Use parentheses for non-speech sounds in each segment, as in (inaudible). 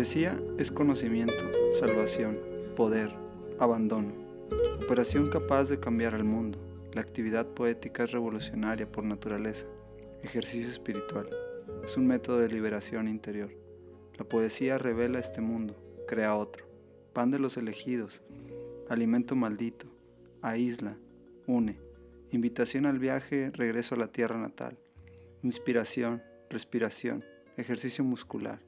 poesía es conocimiento, salvación, poder, abandono, operación capaz de cambiar al mundo. La actividad poética es revolucionaria por naturaleza, ejercicio espiritual, es un método de liberación interior. La poesía revela este mundo, crea otro, pan de los elegidos, alimento maldito, aísla, une, invitación al viaje, regreso a la tierra natal, inspiración, respiración, ejercicio muscular,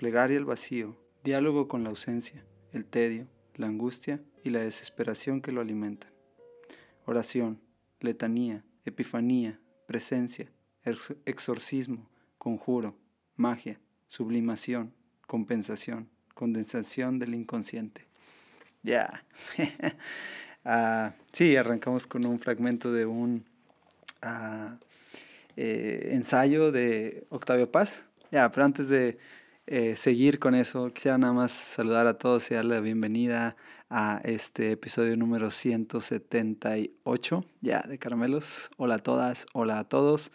plegaria al vacío, diálogo con la ausencia, el tedio, la angustia y la desesperación que lo alimentan. Oración, letanía, epifanía, presencia, exorcismo, conjuro, magia, sublimación, compensación, condensación del inconsciente. Ya. (laughs) Ah, sí, arrancamos con un fragmento de un ah, eh, ensayo de Octavio Paz. Ya, pero antes de eh, seguir con eso, quisiera nada más saludar a todos y darle la bienvenida a este episodio número 178 ya de Caramelos. Hola a todas, hola a todos.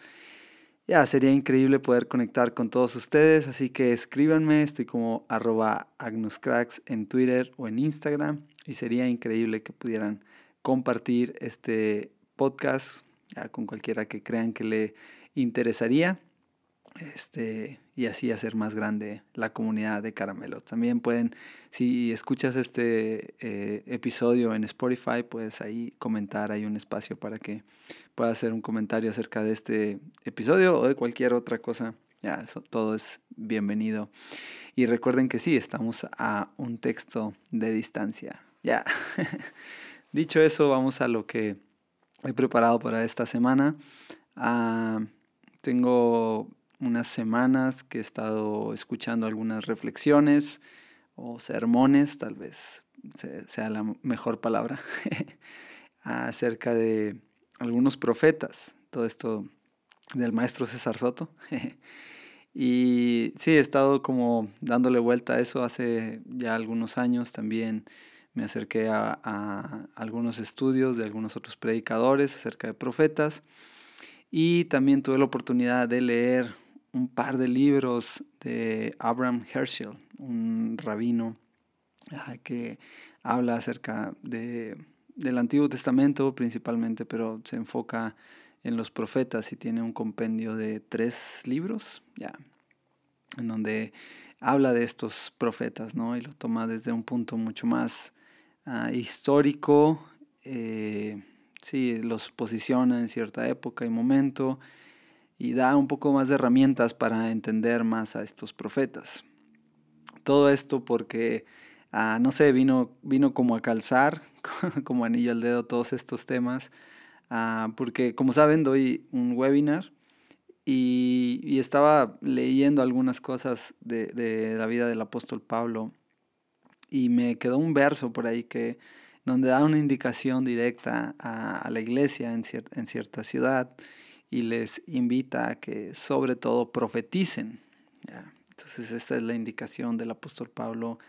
Ya, sería increíble poder conectar con todos ustedes, así que escríbanme, estoy como arroba agnuscracks en Twitter o en Instagram y sería increíble que pudieran compartir este podcast con cualquiera que crean que le interesaría este, y así hacer más grande la comunidad de Caramelo. También pueden, si escuchas este eh, episodio en Spotify, puedes ahí comentar, hay un espacio para que puedas hacer un comentario acerca de este episodio o de cualquier otra cosa. Ya, eso, todo es bienvenido. Y recuerden que sí, estamos a un texto de distancia. Ya. (laughs) Dicho eso, vamos a lo que he preparado para esta semana. Ah, tengo unas semanas que he estado escuchando algunas reflexiones o sermones, tal vez sea la mejor palabra, (laughs) acerca de algunos profetas, todo esto del maestro César Soto. (laughs) y sí, he estado como dándole vuelta a eso hace ya algunos años también. Me acerqué a, a algunos estudios de algunos otros predicadores acerca de profetas y también tuve la oportunidad de leer un par de libros de Abraham Herschel, un rabino ah, que habla acerca de, del Antiguo Testamento principalmente, pero se enfoca en los profetas y tiene un compendio de tres libros, ya, en donde habla de estos profetas, ¿no? Y lo toma desde un punto mucho más ah, histórico, eh, sí, los posiciona en cierta época y momento, y da un poco más de herramientas para entender más a estos profetas. Todo esto porque, ah, no sé, vino, vino como a calzar, (laughs) como anillo al dedo todos estos temas, ah, porque como saben doy un webinar y, estaba leyendo algunas cosas de, la vida del apóstol Pablo y me quedó un verso por ahí que donde da una indicación directa a, la iglesia en, en cierta ciudad y les invita a que sobre todo profeticen. Entonces esta es la indicación del apóstol Pablo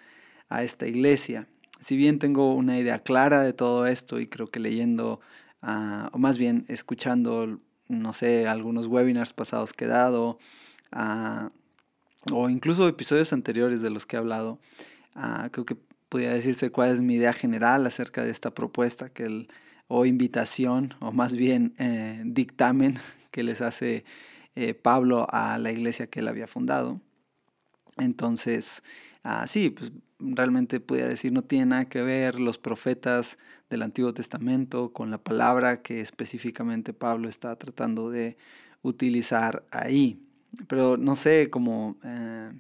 a esta iglesia. Si bien tengo una idea clara de todo esto y creo que leyendo, ah, o más bien escuchando, no sé, algunos webinars pasados que he dado, ah, o incluso episodios anteriores de los que he hablado, ah, creo que podría decirse cuál es mi idea general acerca de esta propuesta que el o invitación, o más bien eh, dictamen (laughs) que les hace eh, Pablo a la iglesia que él había fundado. Entonces, ah, sí, pues realmente podría decir, no tiene nada que ver los profetas del Antiguo Testamento con la palabra que específicamente Pablo está tratando de utilizar ahí. Pero no sé, como eh,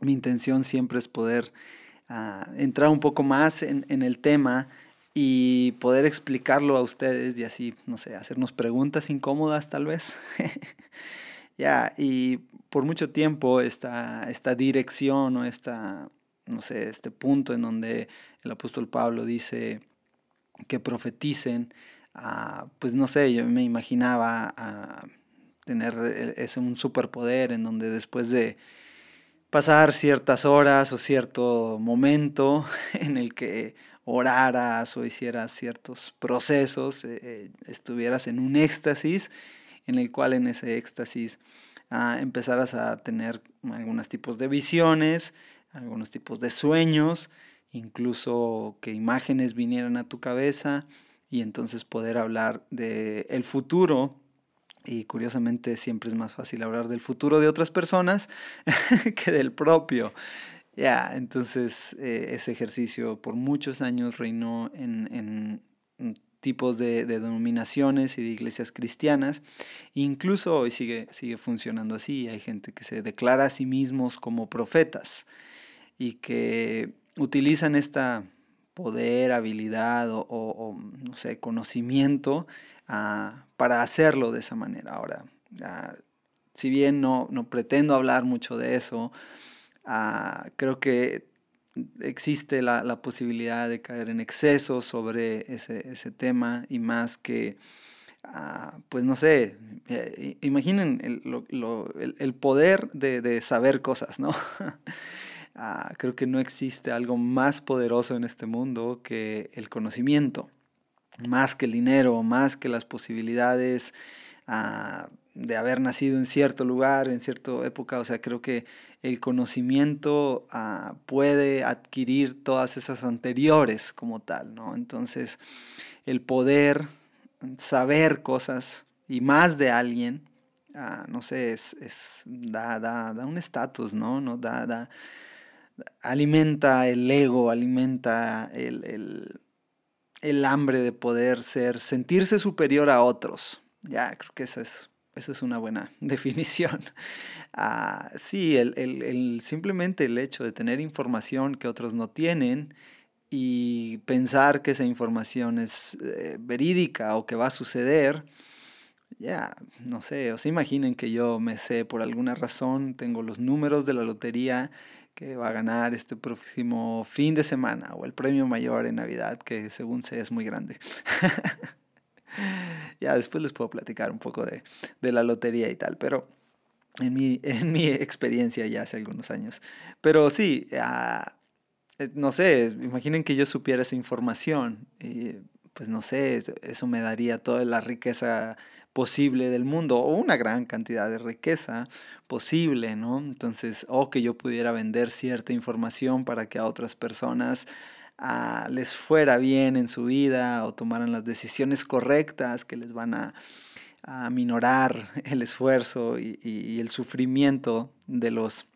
mi intención siempre es poder ah, entrar un poco más en, en el tema y poder explicarlo a ustedes y así, no sé, hacernos preguntas incómodas tal vez. (laughs) ya, y por mucho tiempo esta, esta dirección o esta, no sé, este punto en donde el apóstol Pablo dice que profeticen, ah, pues no sé, yo me imaginaba ah, tener ese un superpoder en donde después de pasar ciertas horas o cierto momento (laughs) en el que oraras o hicieras ciertos procesos, eh, eh, estuvieras en un éxtasis, en el cual en ese éxtasis ah, empezaras a tener algunos tipos de visiones, algunos tipos de sueños, incluso que imágenes vinieran a tu cabeza y entonces poder hablar del el futuro. Y curiosamente siempre es más fácil hablar del futuro de otras personas (laughs) que del propio. Ya, entonces eh, ese ejercicio por muchos años reinó en, en tipos de, de, denominaciones y de iglesias cristianas. Incluso hoy sigue, sigue funcionando así. Hay gente que se declara a sí mismos como profetas y que utilizan esta poder, habilidad o, no sé, conocimiento ah, para hacerlo de esa manera. Ahora, ah, si bien no, no, pretendo hablar mucho de eso, ah, creo que existe la, posibilidad de caer en exceso sobre ese, tema y más que, pues no sé, eh, imaginen el, poder de, de, saber cosas, ¿no? (laughs) Ah, creo que no existe algo más poderoso en este mundo que el conocimiento, más que el dinero, más que las posibilidades ah, de haber nacido en cierto lugar, en cierta época. O sea, creo que el conocimiento ah, puede adquirir todas esas anteriores como tal, ¿no? Entonces, el poder saber cosas y más de alguien, no sé, es, da, da, da un estatus, ¿no? ¿no? Da, da, alimenta el ego, alimenta el, hambre de poder ser, sentirse superior a otros. Ya, creo que esa es, es una buena (laughs) definición. Ah, sí, el, simplemente el hecho de tener información que otros no tienen y pensar que esa información es eh, verídica o que va a suceder, ya, no sé, o se imaginen que yo me sé por alguna razón, tengo los números de la lotería que va a ganar este próximo fin de semana o el premio mayor en Navidad, que según sé es muy grande. (laughs) ya después les puedo platicar un poco de, la lotería y tal, pero en mi, (laughs) en mi experiencia ya hace algunos años. Pero sí, eh, no sé, imaginen que yo supiera esa información. Y, pues no sé, eso me daría toda la riqueza posible del mundo o una gran cantidad de riqueza posible, ¿no? Entonces, o que yo pudiera vender cierta información para que a otras personas ah, les fuera bien en su vida o tomaran las decisiones correctas que les van a, a minorar el esfuerzo y, el sufrimiento de los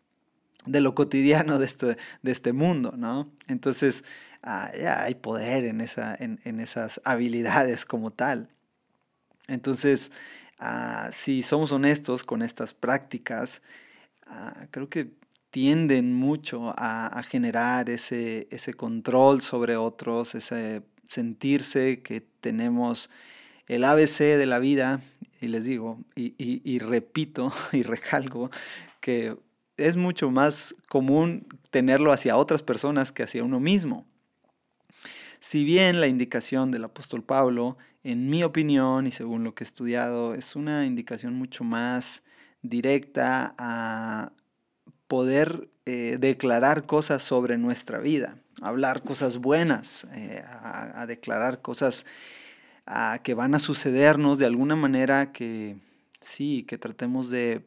de lo cotidiano de este, de este mundo, ¿no? Entonces, ah, ya hay poder en, esa, en, en esas habilidades como tal. Entonces, ah, si somos honestos con estas prácticas, ah, creo que tienden mucho a, generar ese, ese, control sobre otros, ese sentirse que tenemos el ABC de la vida, y les digo, y, y repito (laughs) y recalco que es mucho más común tenerlo hacia otras personas que hacia uno mismo. Si bien la indicación del apóstol Pablo en mi opinión y según lo que he estudiado, es una indicación mucho más directa a poder eh, declarar cosas sobre nuestra vida, hablar cosas buenas, eh, a, declarar cosas que van a sucedernos de alguna manera que sí, que tratemos de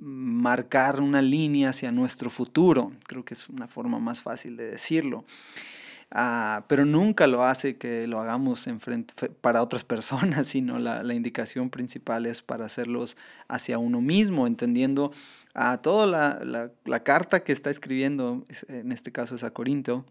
marcar una línea hacia nuestro futuro. Creo que es una forma más fácil de decirlo. Ah, pero nunca lo hace que lo hagamos en para otras (laughs) personas, sino la, la, indicación principal es para hacerlos hacia uno mismo, entendiendo a toda la, la, la, carta que está escribiendo, en este caso es a Corinto,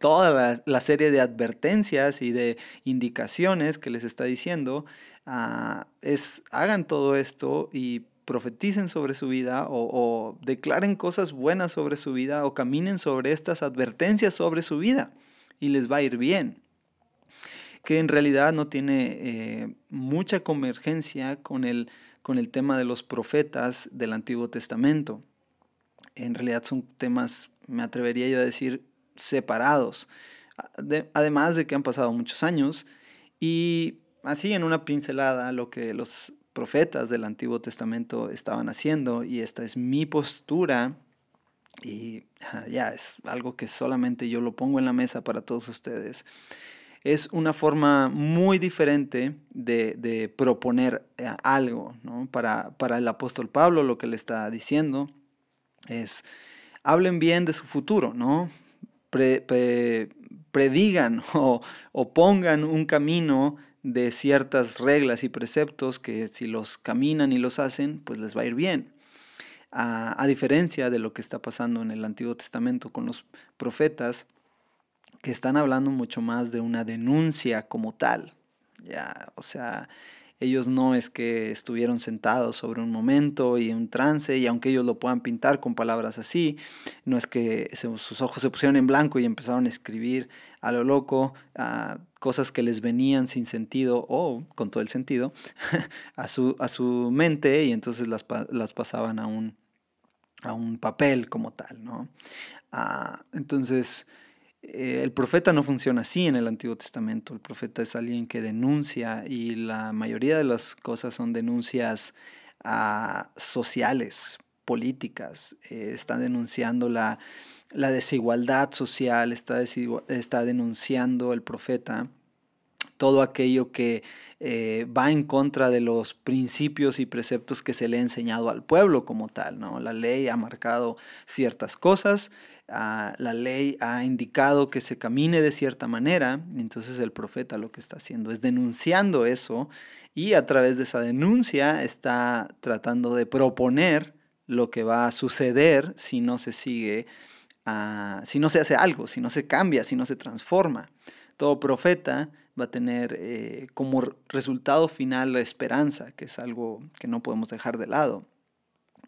toda la, serie de advertencias y de indicaciones que les está diciendo, ah, es hagan todo esto y profeticen sobre su vida o, declaren cosas buenas sobre su vida o caminen sobre estas advertencias sobre su vida y les va a ir bien. Que en realidad no tiene eh, mucha convergencia con el, con el tema de los profetas del Antiguo Testamento. En realidad son temas, me atrevería yo a decir, separados. además de que han pasado muchos años y así en una pincelada lo que los profetas del Antiguo Testamento estaban haciendo y esta es mi postura y ya es algo que solamente yo lo pongo en la mesa para todos ustedes. Es una forma muy diferente de, proponer eh, algo. Para, para el apóstol Pablo lo que le está diciendo es hablen bien de su futuro, ¿no? predigan (laughs) o, pongan un camino de ciertas reglas y preceptos que si los caminan y los hacen, pues les va a ir bien. A, a, diferencia de lo que está pasando en el Antiguo Testamento con los profetas, que están hablando mucho más de una denuncia como tal. Ya, o sea, ellos no es que estuvieron sentados sobre un momento y un trance, y aunque ellos lo puedan pintar con palabras así, no es que sus ojos se pusieron en blanco y empezaron a escribir a lo loco cosas que les venían sin sentido o con todo el sentido (laughs) a, su, a su mente y entonces las, las pasaban a un, a un papel como tal, ¿no? Ah, entonces, eh, el profeta no funciona así en el Antiguo Testamento. El profeta es alguien que denuncia y la mayoría de las cosas son denuncias ah, sociales, políticas. Eh, está denunciando la, desigualdad social, está, está, denunciando el profeta todo aquello que eh, va en contra de los principios y preceptos que se le ha enseñado al pueblo como tal. ¿no? La ley ha marcado ciertas cosas la ley ha indicado que se camine de cierta manera, entonces el profeta lo que está haciendo es denunciando eso y a través de esa denuncia está tratando de proponer lo que va a suceder si no se sigue, ah, si no se hace algo, si no se cambia, si no se transforma. Todo profeta va a tener eh, como resultado final la esperanza, que es algo que no podemos dejar de lado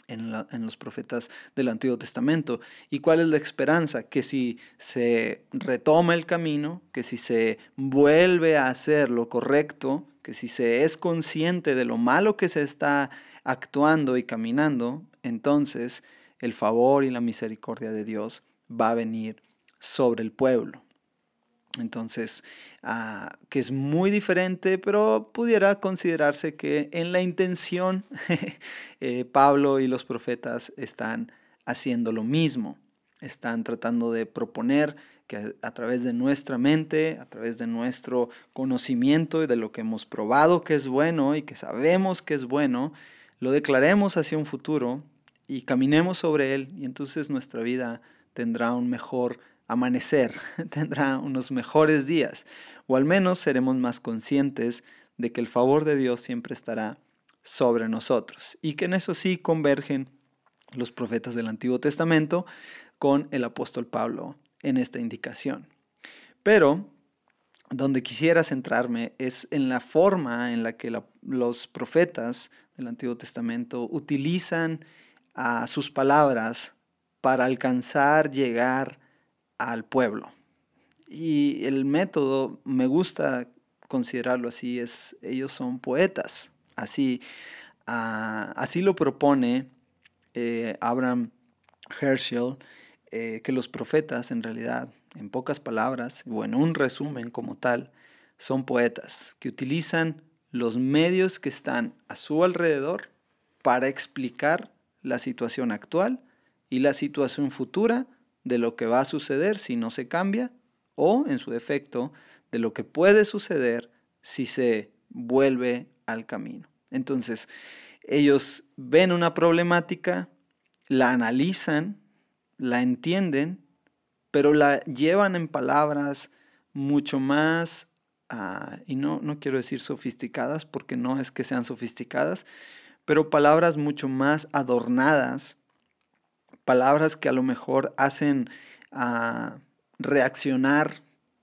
en, los profetas del Antiguo Testamento. ¿Y cuál es la esperanza? Que si se retoma el camino, que si se vuelve a hacer lo correcto, que si se es consciente de lo malo que se está actuando y caminando, entonces el favor y la misericordia de Dios va a venir sobre el pueblo. Entonces, ah, que es muy diferente, pero pudiera considerarse que en la intención (laughs) eh, Pablo y los profetas están haciendo lo mismo. Están tratando de proponer que a, través de nuestra mente, a través de nuestro conocimiento y de lo que hemos probado que es bueno y que sabemos que es bueno, lo declaremos hacia un futuro y caminemos sobre él y entonces nuestra vida tendrá un mejor amanecer, (laughs) tendrá unos mejores días, o al menos seremos más conscientes de que el favor de Dios siempre estará sobre nosotros y que en eso sí convergen los profetas del Antiguo Testamento con el apóstol Pablo en esta indicación. Pero donde quisiera centrarme es en la forma en la que los profetas del Antiguo Testamento utilizan a sus palabras para alcanzar, llegar al pueblo. Y el método, me gusta considerarlo así, es ellos son poetas. Así, ah, así lo propone eh, Abraham Herschel, eh, que los profetas en realidad, en pocas palabras, o en un resumen como tal, son poetas que utilizan los medios que están a su alrededor para explicar la situación actual y la situación futura de lo que va a suceder si no se cambia o, en su defecto, de lo que puede suceder si se vuelve al camino. Entonces, ellos ven una problemática, la analizan, la entienden, pero la llevan en palabras mucho más, ah, y no, no quiero decir sofisticadas, porque no es que sean sofisticadas, pero palabras mucho más adornadas palabras que a lo mejor hacen ah, reaccionar,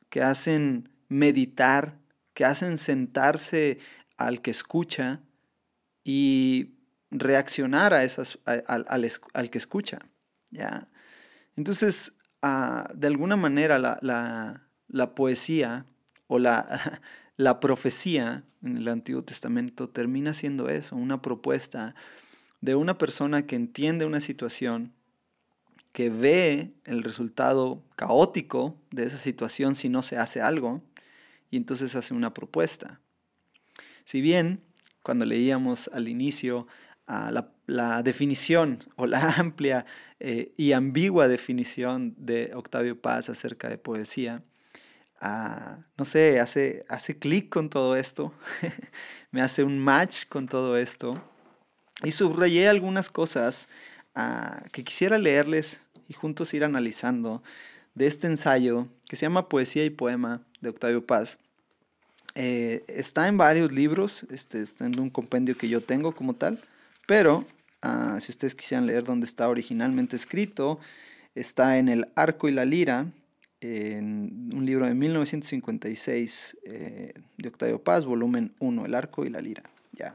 que hacen meditar, que hacen sentarse al que escucha y reaccionar a esas, al, que escucha. ¿ya? Entonces, ah, de alguna manera la, poesía o la, (laughs) la profecía en el Antiguo Testamento termina siendo eso, una propuesta de una persona que entiende una situación, que ve el resultado caótico de esa situación si no se hace algo y entonces hace una propuesta. Si bien cuando leíamos al inicio la, definición o la (laughs) amplia eh, y ambigua definición de Octavio Paz acerca de poesía, no sé, hace, hace clic con todo esto, (laughs) me hace un match con todo esto y subrayé algunas cosas Ah, que quisiera leerles y juntos ir analizando de este ensayo que se llama Poesía y Poema de Octavio Paz. Eh, está en varios libros, este, está en un compendio que yo tengo como tal, pero ah, si ustedes quisieran leer dónde está originalmente escrito, está en El Arco y la Lira, en un libro de 1956 eh, de Octavio Paz, volumen 1, El Arco y la Lira. Ya.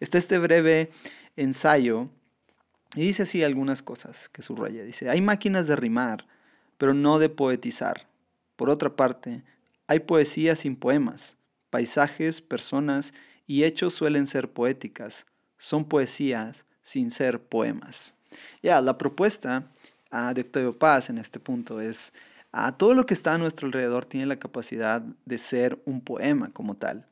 Está este breve ensayo y dice así algunas cosas que subraya. Dice, hay máquinas de rimar, pero no de poetizar. Por otra parte, hay poesía sin poemas. Paisajes, personas y hechos suelen ser poéticas. Son poesías sin ser poemas. Ya, la propuesta uh, de Octavio Paz en este punto es a todo lo que está a nuestro alrededor tiene la capacidad de ser un poema como tal.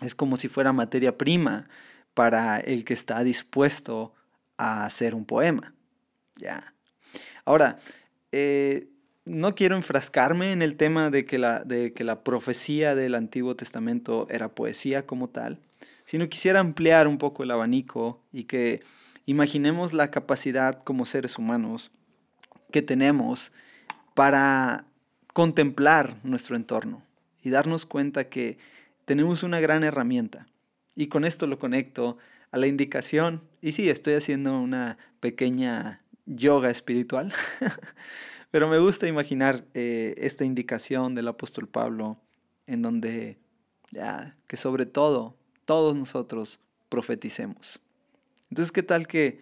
Es como si fuera materia prima para el que está dispuesto a hacer un poema. Ya. Ahora, eh, no quiero enfrascarme en el tema de que, la, de que la profecía del Antiguo Testamento era poesía como tal, sino quisiera ampliar un poco el abanico y que imaginemos la capacidad como seres humanos que tenemos para contemplar nuestro entorno y darnos cuenta que tenemos una gran herramienta. Y con esto lo conecto a la indicación. Y sí, estoy haciendo una pequeña yoga espiritual, (laughs) pero me gusta imaginar eh, esta indicación del apóstol Pablo en donde ya que sobre todo todos nosotros profeticemos. Entonces, ¿qué tal que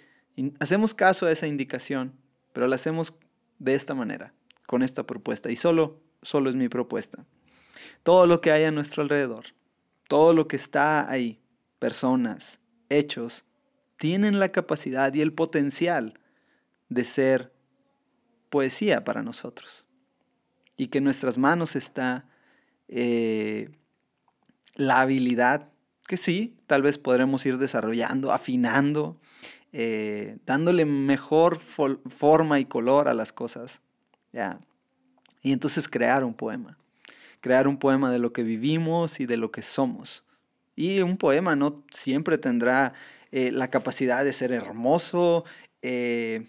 hacemos caso a esa indicación, pero la hacemos de esta manera? con esta propuesta y solo, solo es mi propuesta. Todo lo que hay a nuestro alrededor, todo lo que está ahí, personas, hechos, tienen la capacidad y el potencial de ser poesía para nosotros. Y que en nuestras manos está eh, la habilidad que sí, tal vez podremos ir desarrollando, afinando, eh, dándole mejor forma y color a las cosas. ¿ya? Y entonces crear un poema. Crear un poema de lo que vivimos y de lo que somos. Y un poema no siempre tendrá eh, la capacidad de ser hermoso. Eh,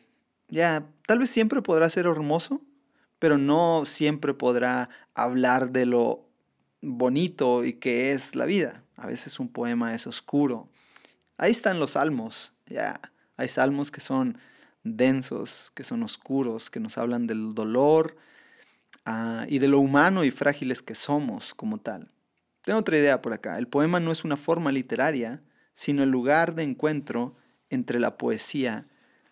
ya, tal vez siempre podrá ser hermoso, pero no siempre podrá hablar de lo bonito y que es la vida. A veces un poema es oscuro. Ahí están los salmos. Ya, hay salmos que son densos, que son oscuros, que nos hablan del dolor ah, y de lo humano y frágiles que somos como tal. Tengo otra idea por acá. El poema no es una forma literaria, sino el lugar de encuentro entre la poesía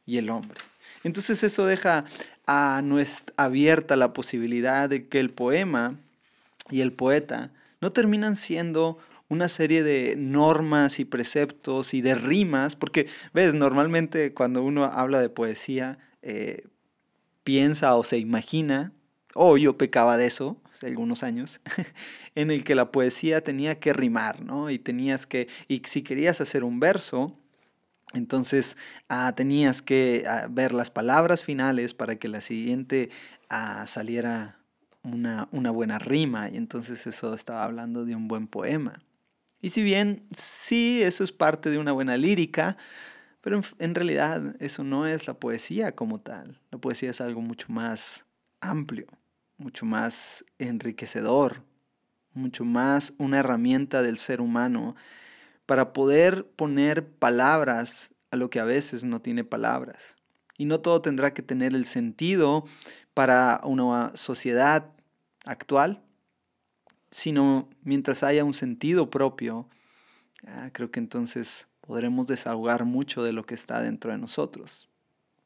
y el hombre. Entonces eso deja a nuestra, abierta la posibilidad de que el poema y el poeta no terminan siendo una serie de normas y preceptos y de rimas, porque, ves, normalmente cuando uno habla de poesía, eh, piensa o se imagina, o yo pecaba de eso hace algunos años, (laughs) en el que la poesía tenía que rimar, ¿no? Y tenías que, y si querías hacer un verso, entonces ah, tenías que ah, ver las palabras finales para que la siguiente ah, saliera una, una buena rima, y entonces eso estaba hablando de un buen poema. Y si bien sí, eso es parte de una buena lírica, pero en, realidad eso no es la poesía como tal. La poesía es algo mucho más amplio, mucho más enriquecedor, mucho más una herramienta del ser humano para poder poner palabras a lo que a veces no tiene palabras. Y no todo tendrá que tener el sentido para una sociedad actual, sino mientras haya un sentido propio, ah, creo que entonces podremos desahogar mucho de lo que está dentro de nosotros.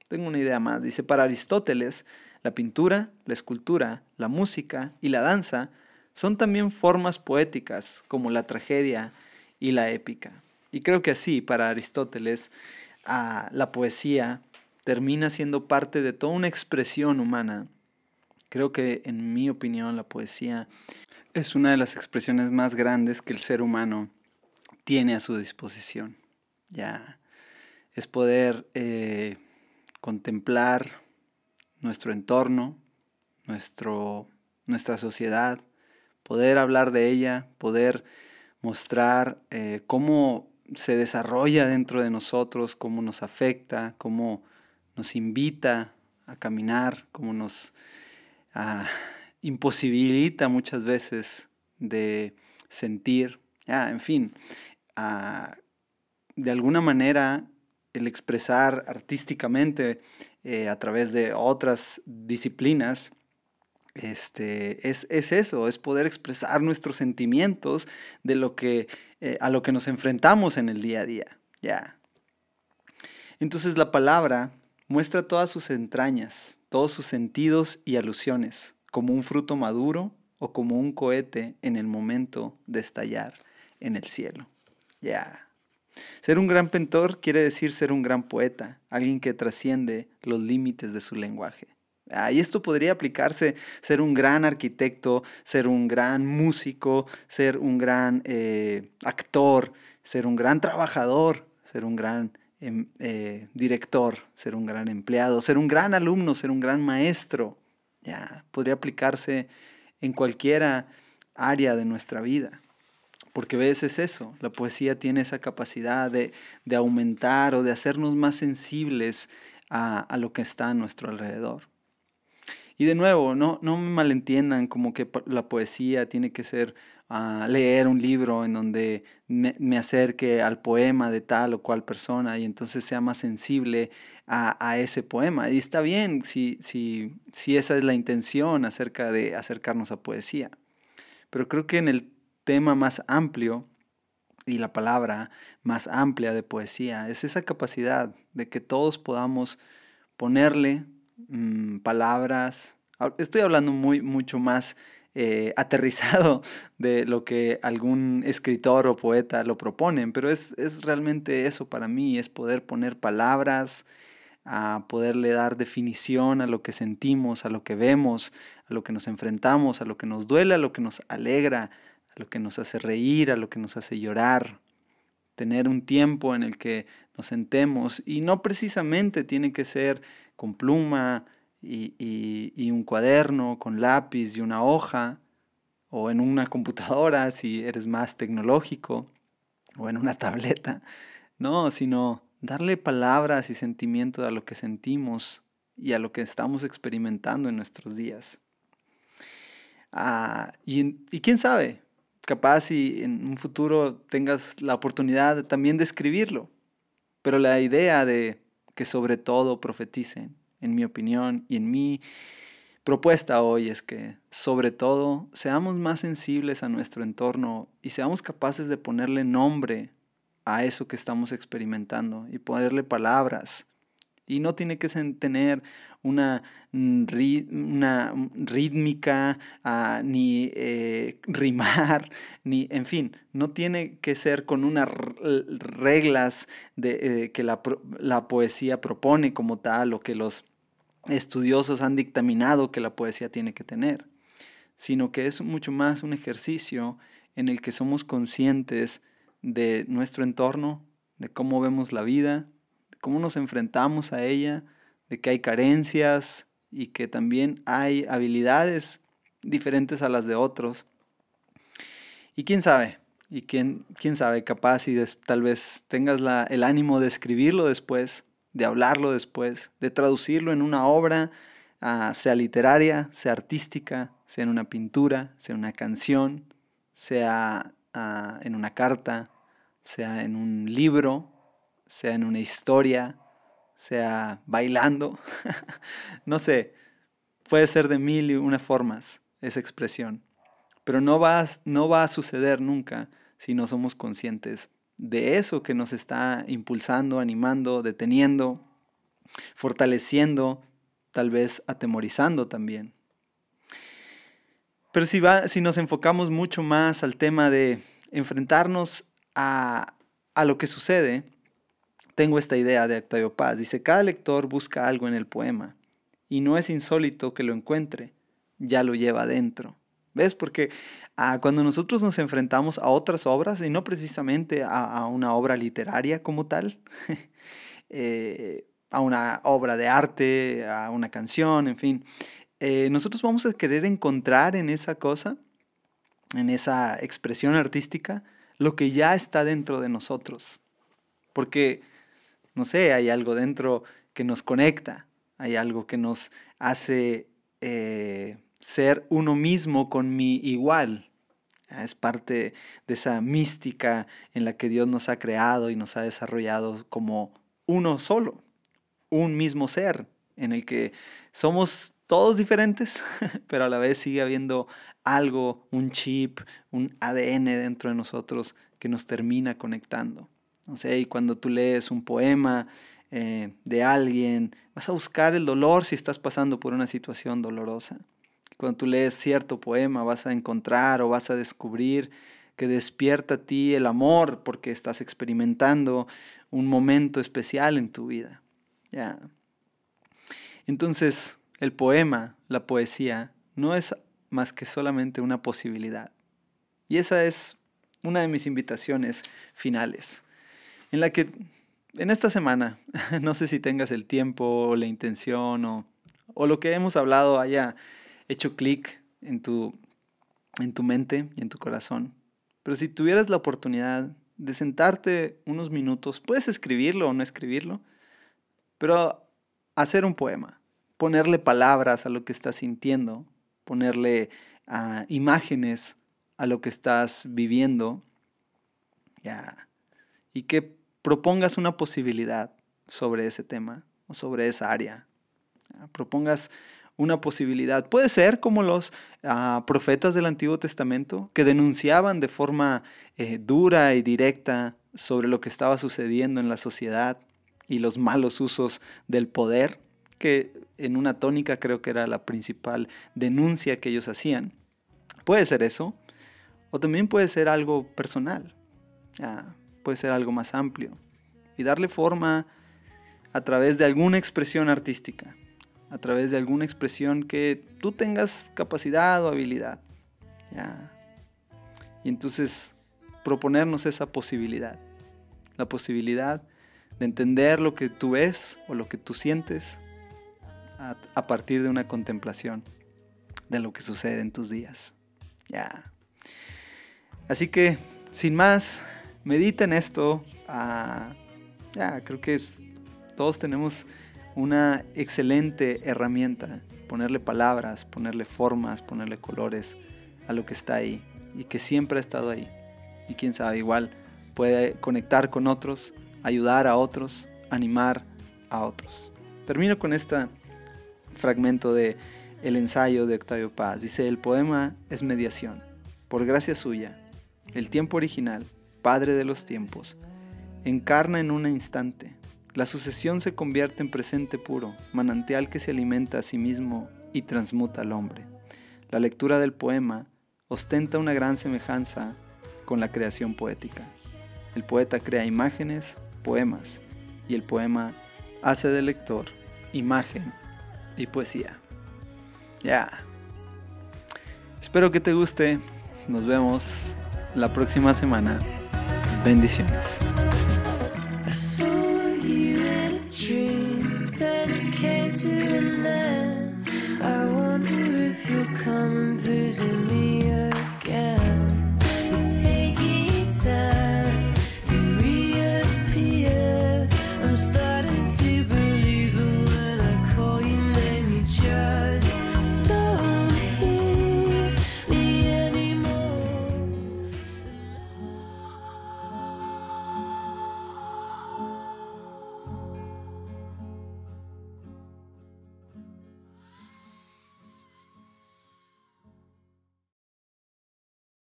Tengo una idea más. Dice, para Aristóteles, la pintura, la escultura, la música y la danza son también formas poéticas como la tragedia y la épica. Y creo que así, para Aristóteles, ah, la poesía termina siendo parte de toda una expresión humana. Creo que, en mi opinión, la poesía es una de las expresiones más grandes que el ser humano tiene a su disposición. Ya es poder eh, contemplar nuestro entorno, nuestro, nuestra sociedad, poder hablar de ella, poder mostrar eh, cómo se desarrolla dentro de nosotros, cómo nos afecta, cómo nos invita a caminar, cómo nos ah, imposibilita muchas veces de sentir, en fin, ah, de alguna manera el expresar artísticamente eh, a través de otras disciplinas, este, es, eso, es poder expresar nuestros sentimientos de lo que, eh, a lo que nos enfrentamos en el día a día. Ya. Entonces la palabra muestra todas sus entrañas, todos sus sentidos y alusiones, como un fruto maduro o como un cohete en el momento de estallar en el cielo. Ya. Ser un gran pintor quiere decir ser un gran poeta, alguien que trasciende los límites de su lenguaje. Ah, y esto podría aplicarse ser un gran arquitecto, ser un gran músico, ser un gran eh, actor, ser un gran trabajador, ser un gran em, eh, director, ser un gran empleado, ser un gran alumno, ser un gran maestro. Ya, podría aplicarse en cualquiera área de nuestra vida. Porque ves, es eso, la poesía tiene esa capacidad de, aumentar o de hacernos más sensibles a, lo que está a nuestro alrededor. Y de nuevo, no, no me malentiendan como que la poesía tiene que ser ah, leer un libro en donde me, acerque al poema de tal o cual persona y entonces sea más sensible a, ese poema. Y está bien si, si, si esa es la intención acerca de acercarnos a poesía. Pero creo que en el tema más amplio y la palabra más amplia de poesía. Es esa capacidad de que todos podamos ponerle mm, palabras. Estoy hablando muy, mucho más eh, (laughs) aterrizado de lo que algún escritor o poeta lo proponen, pero es, es realmente eso para mí, es poder poner palabras, a poderle dar definición a lo que sentimos, a lo que vemos, a lo que nos enfrentamos, a lo que nos duele, a lo que nos alegra, a lo que nos hace reír, a lo que nos hace llorar, tener un tiempo en el que nos sentemos y no precisamente tiene que ser con pluma y, un cuaderno, con lápiz y una hoja, o en una computadora (laughs) si eres más tecnológico, o en una tableta, no, sino darle palabras y sentimientos a lo que sentimos y a lo que estamos experimentando en nuestros días. Ah, y, y quién sabe, capaz y en un futuro tengas la oportunidad también de escribirlo. Pero la idea de que sobre todo profeticen, en mi opinión y en mi propuesta hoy es que sobre todo seamos más sensibles a nuestro entorno y seamos capaces de ponerle nombre a eso que estamos experimentando y ponerle palabras. Y no tiene que tener una, una rítmica, ah, ni eh, (laughs) rimar, ni, en fin, no tiene que ser con unas reglas de, eh, que la, la poesía propone como tal o que los estudiosos han dictaminado que la poesía tiene que tener, sino que es mucho más un ejercicio en el que somos conscientes de nuestro entorno, de cómo vemos la vida, de cómo nos enfrentamos a ella, de que hay carencias y que también hay habilidades diferentes a las de otros. Y quién sabe, y quién, quién sabe, capaz y tal vez tengas la, el ánimo de escribirlo después, de hablarlo después, de traducirlo en una obra, ah, sea literaria, sea artística, sea en una pintura, sea en una canción, sea ah, en una carta, sea en un libro, sea en una historia, sea bailando, (laughs) no sé, puede ser de mil y una formas esa expresión, pero no va, no va a suceder nunca si no somos conscientes de eso que nos está impulsando, animando, deteniendo, fortaleciendo, tal vez atemorizando también. Pero si, va, si nos enfocamos mucho más al tema de enfrentarnos a, a lo que sucede, tengo esta idea de Octavio Paz. Dice, cada lector busca algo en el poema y no es insólito que lo encuentre, ya lo lleva adentro. ¿Ves? Porque ah, cuando nosotros nos enfrentamos a otras obras, y no precisamente a, una obra literaria como tal, (laughs) eh, a una obra de arte, a una canción, en fin, eh, nosotros vamos a querer encontrar en esa cosa, en esa expresión artística, lo que ya está dentro de nosotros. Porque no sé, hay algo dentro que nos conecta, hay algo que nos hace eh, ser uno mismo con mi igual. Es parte de esa mística en la que Dios nos ha creado y nos ha desarrollado como uno solo, un mismo ser, en el que somos todos diferentes, (laughs) pero a la vez sigue habiendo algo, un chip, un ADN dentro de nosotros que nos termina conectando. No sé, y cuando tú lees un poema eh, de alguien, vas a buscar el dolor si estás pasando por una situación dolorosa. Cuando tú lees cierto poema, vas a encontrar o vas a descubrir que despierta a ti el amor porque estás experimentando un momento especial en tu vida. Entonces, el poema, la poesía, no es más que solamente una posibilidad. Y esa es una de mis invitaciones finales, en la que en esta semana, (laughs) no sé si tengas el tiempo la intención o, o lo que hemos hablado haya hecho clic en tu, en tu mente y en tu corazón. Pero si tuvieras la oportunidad de sentarte unos minutos, puedes escribirlo o no escribirlo, pero hacer un poema, ponerle palabras a lo que estás sintiendo, ponerle uh, imágenes a lo que estás viviendo, ya, y que propongas una posibilidad sobre ese tema o sobre esa área. Propongas una posibilidad. Puede ser como los uh, profetas del Antiguo Testamento que denunciaban de forma eh, dura y directa sobre lo que estaba sucediendo en la sociedad y los malos usos del poder, que en una tónica creo que era la principal denuncia que ellos hacían. Puede ser eso, o también puede ser algo personal, puede ser algo más amplio, y darle forma a través de alguna expresión artística, a través de alguna expresión que tú tengas capacidad o habilidad. Y entonces proponernos esa posibilidad, la posibilidad de entender lo que tú ves o lo que tú sientes a, partir de una contemplación de lo que sucede en tus días. Ya. Así que, sin más, medita en esto. Ah, ya, creo que todos tenemos una excelente herramienta. Ponerle palabras, ponerle formas, ponerle colores a lo que está ahí y que siempre ha estado ahí. Y quién sabe, igual puede conectar con otros, ayudar a otros, animar a otros. Termino con esta fragmento de el ensayo de Octavio Paz. Dice, el poema es mediación. Por gracia suya, el tiempo original, Padre de los tiempos, encarna en un instante. La sucesión se convierte en presente puro, manantial que se alimenta a sí mismo y transmuta al hombre. La lectura del poema ostenta una gran semejanza con la creación poética. El poeta crea imágenes, poemas, y el poema hace del lector imagen y poesía. Ya. Espero que te guste. Nos vemos la próxima semana. Bendiciones.